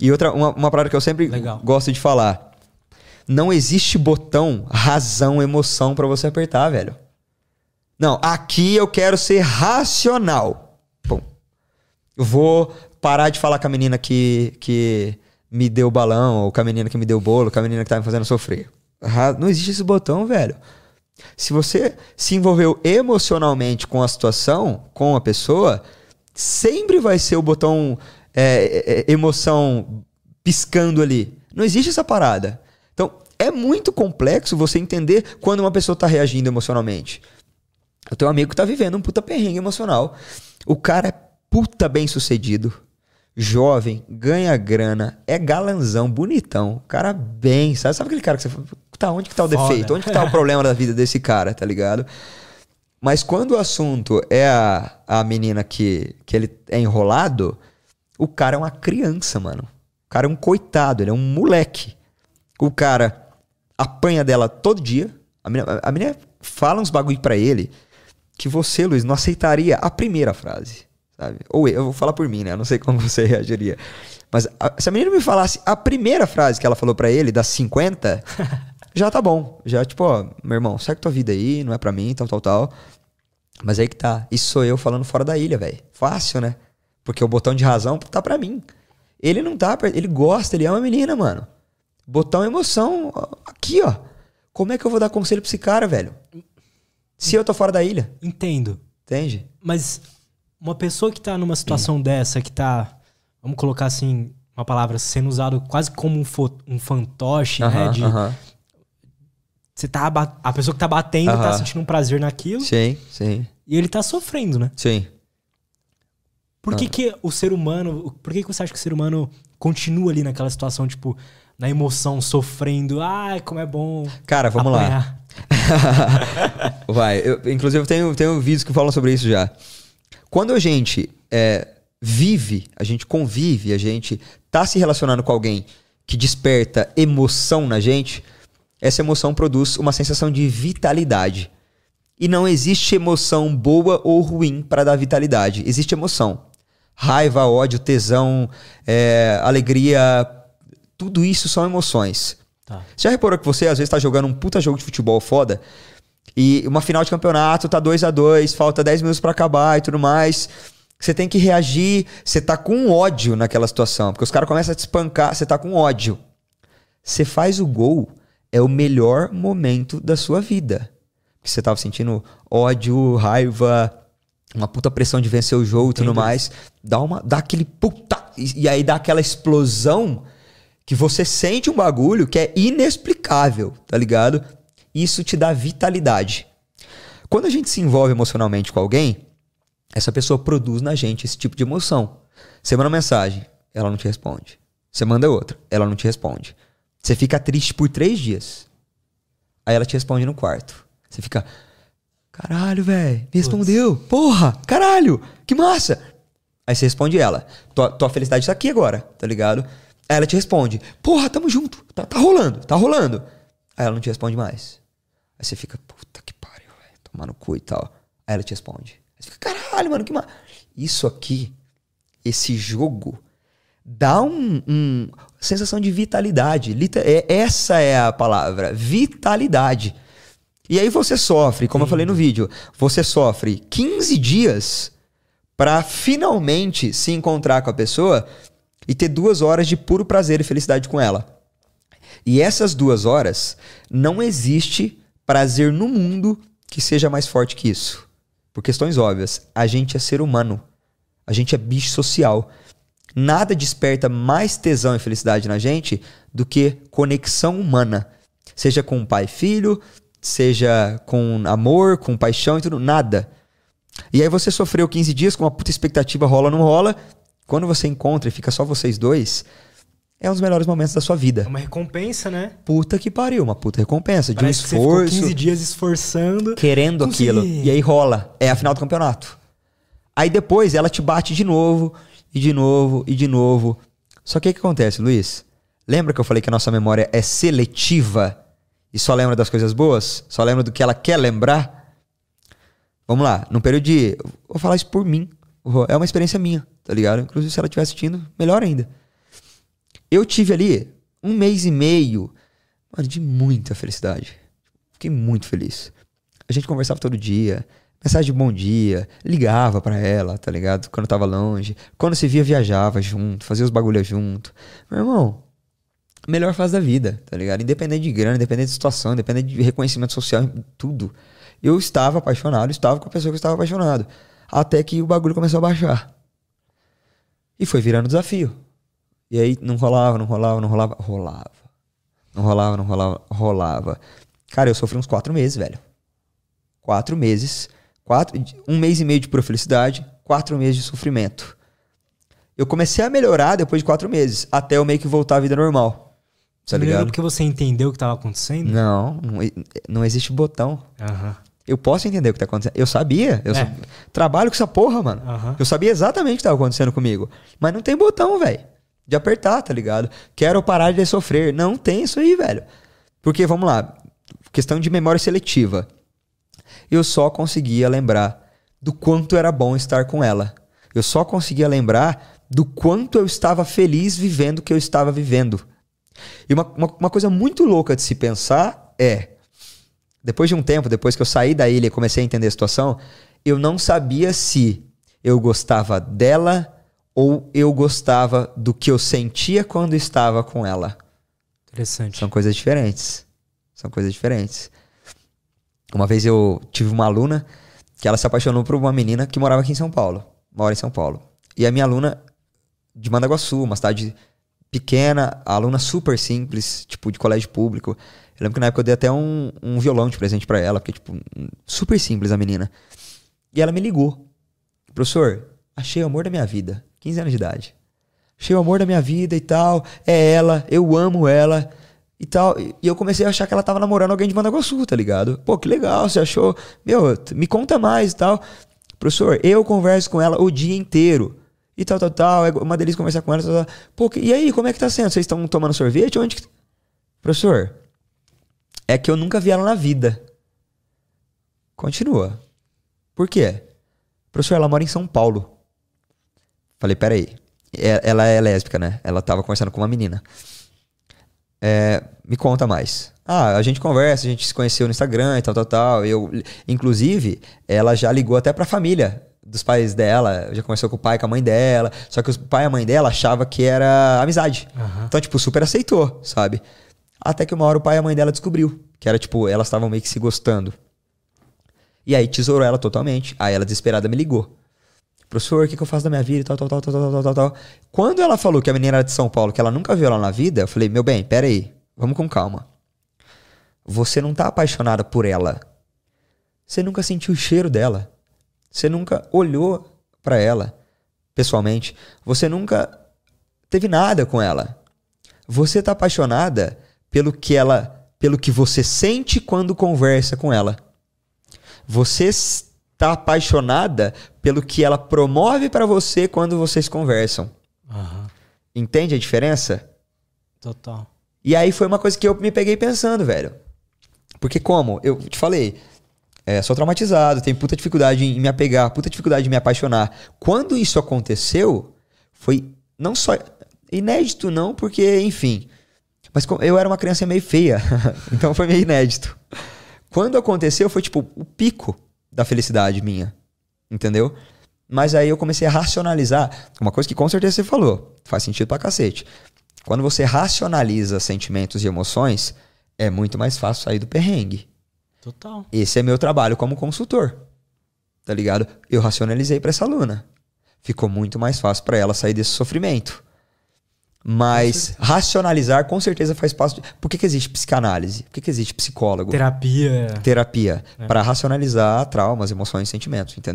E outra, uma, uma parada que eu sempre Legal. gosto de falar. Não existe botão, razão, emoção pra você apertar, velho. Não, aqui eu quero ser racional. Pum. Eu vou parar de falar com a menina que, que me deu o balão, ou com a menina que me deu o bolo, com a menina que tá me fazendo sofrer. Não existe esse botão, velho. Se você se envolveu emocionalmente com a situação, com a pessoa, sempre vai ser o botão é, é, emoção piscando ali. Não existe essa parada. Então, é muito complexo você entender quando uma pessoa tá reagindo emocionalmente. Eu tenho um amigo que tá vivendo um puta perrengue emocional. O cara é puta bem sucedido, jovem, ganha grana, é galanzão, bonitão. O cara bem, sabe? Sabe aquele cara que você fala, tá, onde que tá o Foda. defeito? Onde que tá o problema da vida desse cara, tá ligado? Mas quando o assunto é a, a menina que, que ele é enrolado, o cara é uma criança, mano. O cara é um coitado, ele é um moleque. O cara apanha dela todo dia. A menina, a menina fala uns bagulho pra ele que você, Luiz, não aceitaria a primeira frase, sabe? Ou eu, eu vou falar por mim, né? Eu não sei como você reagiria. Mas a- se a menina me falasse a primeira frase que ela falou pra ele, das 50, já tá bom. Já, tipo, ó, meu irmão, segue tua vida aí, não é pra mim, tal, tal, tal. Mas aí que tá. Isso sou eu falando fora da ilha, velho. Fácil, né? Porque o botão de razão tá pra mim. Ele não tá, ele gosta, ele é uma menina, mano. Botão emoção, aqui, ó. Como é que eu vou dar conselho pra esse cara, velho? Se eu tô fora da ilha, Entendo. entende? Mas uma pessoa que tá numa situação dessa, que tá, vamos colocar assim, uma palavra sendo usado quase como um, um fantoche, né? Aham, De, aham. você tá, a pessoa que tá batendo tá sentindo um prazer naquilo Sim, sim, e ele tá sofrendo, né? sim. Por que, que o ser humano. Por que, que você acha que o ser humano continua ali naquela situação, tipo, na emoção, sofrendo? Ai, como é bom. Cara, vamos lá. apanhar. Vai. Eu, inclusive, eu tenho, tenho vídeos que falam sobre isso já. Quando a gente é, vive, a gente convive, a gente tá se relacionando com alguém que desperta emoção na gente, essa emoção produz uma sensação de vitalidade. E não existe emoção boa ou ruim para dar vitalidade. Existe emoção. Raiva, ódio, tesão, é, alegria, tudo isso são emoções. Tá. Você já reparou que você às vezes tá jogando um puta jogo de futebol foda e uma final de campeonato tá 2 a 2 falta 10 minutos pra acabar e tudo mais. Você tem que reagir, você tá com ódio naquela situação, porque os caras começam a te espancar, você tá com ódio. Você faz o gol, é o melhor momento da sua vida. Porque você tava sentindo ódio, raiva, uma puta pressão de vencer o jogo e tudo mais. Dá uma dá aquele puta e, e aí dá aquela explosão que você sente um bagulho que é inexplicável, tá ligado? Isso te dá vitalidade. Quando a gente se envolve emocionalmente com alguém, essa pessoa produz na gente esse tipo de emoção. Você manda uma mensagem, ela não te responde. Você manda outra, ela não te responde. Você fica triste por três dias. Aí ela te responde no quarto. Você fica, caralho, velho, me respondeu. Porra, caralho, que massa. Aí você responde ela, tua, tua felicidade tá aqui agora, tá ligado? Aí ela te responde, porra, tamo junto, tá, tá rolando, tá rolando. Aí ela não te responde mais. Aí você fica, puta que pariu, velho, tomar no cu e tal. Aí ela te responde. Aí você fica, caralho, mano, que ma... Isso aqui, esse jogo, dá um, um- sensação de vitalidade. É, essa é a palavra, vitalidade. E aí você sofre, como eu falei no vídeo, você sofre 15 dias pra finalmente se encontrar com a pessoa e ter duas horas de puro prazer e felicidade com ela. E essas duas horas, não existe prazer no mundo que seja mais forte que isso. Por questões óbvias. A gente é ser humano. A gente é bicho social. Nada desperta mais tesão e felicidade na gente do que conexão humana. Seja com pai e filho, seja com amor, com paixão e tudo. Nada. E aí você sofreu 15 dias com uma puta expectativa, rola ou não rola. Quando você encontra e fica só vocês dois, é um dos melhores momentos da sua É vida. uma recompensa, né? Puta que pariu, uma puta recompensa, de Parece um que você ficou esforço, 15 dias esforçando. querendo Consegui. aquilo. E aí rola. É a final do campeonato. Aí depois ela te bate de novo, e de novo, e de novo. Só que o que acontece, Luiz? Lembra que eu falei que a nossa memória é seletiva e só lembra das coisas boas? Só lembra do que ela quer lembrar? Vamos lá, num período de. Vou falar isso por mim. É uma experiência minha, tá ligado? Inclusive, se ela estiver assistindo, melhor ainda. Eu tive ali um mês e meio, mano, de muita felicidade. Fiquei muito feliz. A gente conversava todo dia, mensagem de bom dia, ligava para ela, tá ligado? Quando tava longe. Quando se via, viajava junto, fazia os bagulhos junto. Meu irmão, melhor fase da vida, tá ligado? Independente de grana, independente de situação, independente de reconhecimento social, tudo. Eu estava apaixonado, estava com a pessoa que eu estava apaixonado. Até que o bagulho começou a baixar. E foi virando desafio. E aí não rolava, não rolava, não rolava. Rolava. Não rolava, não rolava, rolava. Cara, eu sofri uns quatro meses, velho. Quatro meses. Quatro, um mês e meio de pura felicidade, quatro meses de sofrimento. Eu comecei a melhorar depois de quatro meses, até eu meio que voltar à vida normal. Tá ligado? porque você entendeu o que estava acontecendo? Não, não, não existe botão. Aham. Eu posso entender o que tá acontecendo. Eu sabia. Eu É. trabalho com essa porra, mano. Aham. Eu sabia exatamente o que tava acontecendo comigo. Mas não tem botão, velho. De apertar, tá ligado? Quero parar de sofrer. Não tem isso aí, velho. Porque, vamos lá. Questão de memória seletiva. Eu só conseguia lembrar do quanto era bom estar com ela. Eu só conseguia lembrar do quanto eu estava feliz vivendo o que eu estava vivendo. E uma, uma, uma coisa muito louca de se pensar é depois de um tempo, depois que eu saí da ilha e comecei a entender a situação, eu não sabia se eu gostava dela ou eu gostava do que eu sentia quando estava com ela. Interessante. São coisas diferentes. São coisas diferentes. Uma vez eu tive uma aluna que ela se apaixonou por uma menina que morava aqui em São Paulo. Mora em São Paulo. E a minha aluna de Mandaguaçu, uma cidade pequena, aluna super simples, tipo, de colégio público. Eu lembro que na época eu dei até um, um violão de presente pra ela, porque, tipo, super simples a menina. E ela me ligou. Professor, achei o amor da minha vida. 15 anos de idade. Achei o amor da minha vida e tal. É ela, eu amo ela e tal. E eu comecei a achar que ela tava namorando alguém de Mandaguaçu, tá ligado? Pô, que legal, você achou? Meu, me conta mais e tal. Professor, eu converso com ela o dia inteiro. E tal, tal, tal. É uma delícia conversar com ela. Tal, tal. Pô, e aí, como é que tá sendo? Vocês estão tomando sorvete? Onde que... Professor, é que eu nunca vi ela na vida. Continua. Por quê? Professor, ela mora em São Paulo. Falei, peraí. É- Ela é lésbica, né? Ela tava conversando com uma menina. É, me conta mais. Ah, a gente conversa, a gente se conheceu no Instagram e tal, tal, tal. Eu, inclusive, ela já ligou até pra família dos pais dela, já conversou com o pai, com a mãe dela. Só que o pai e a mãe dela achavam que era amizade. Aham. Então, tipo, super aceitou, sabe? Até que uma hora o pai e a mãe dela descobriu que era, tipo, elas estavam meio que se gostando. E aí tesourou ela totalmente. Aí ela desesperada me ligou. Professor, o que, que eu faço da minha vida? e Tal, tal, tal, tal, tal, tal, tal, tal. Quando ela falou que a menina era de São Paulo, que ela nunca viu ela na vida, eu falei, meu bem, pera aí, vamos com calma. Você não tá apaixonada por ela. Você nunca sentiu o cheiro dela. Você nunca olhou pra ela pessoalmente. Você nunca teve nada com ela. Você tá apaixonada pelo que ela, pelo que você sente quando conversa com ela. Você está apaixonada pelo que ela promove pra você quando vocês conversam. Aham. Entende a diferença? Total. E aí foi uma coisa que eu me peguei pensando, velho. Porque como? Eu te falei, é, sou traumatizado, tenho puta dificuldade em me apegar, puta dificuldade em me apaixonar. Quando isso aconteceu, foi não só inédito não, porque, enfim, mas eu era uma criança meio feia, então foi meio inédito. Quando aconteceu, foi tipo o pico da felicidade minha, entendeu? Mas aí eu comecei a racionalizar, uma coisa que com certeza você falou, faz sentido pra cacete. Quando você racionaliza sentimentos e emoções, é muito mais fácil sair do perrengue. Total. Esse é meu trabalho como consultor. Tá ligado? Eu racionalizei pra essa aluna. Ficou muito mais fácil pra ela sair desse sofrimento. Mas racionalizar com certeza faz parte. de- Por que, que existe psicanálise? Por que, que existe psicólogo? Terapia. Terapia. Pra racionalizar traumas, emoções e sentimentos, entendeu?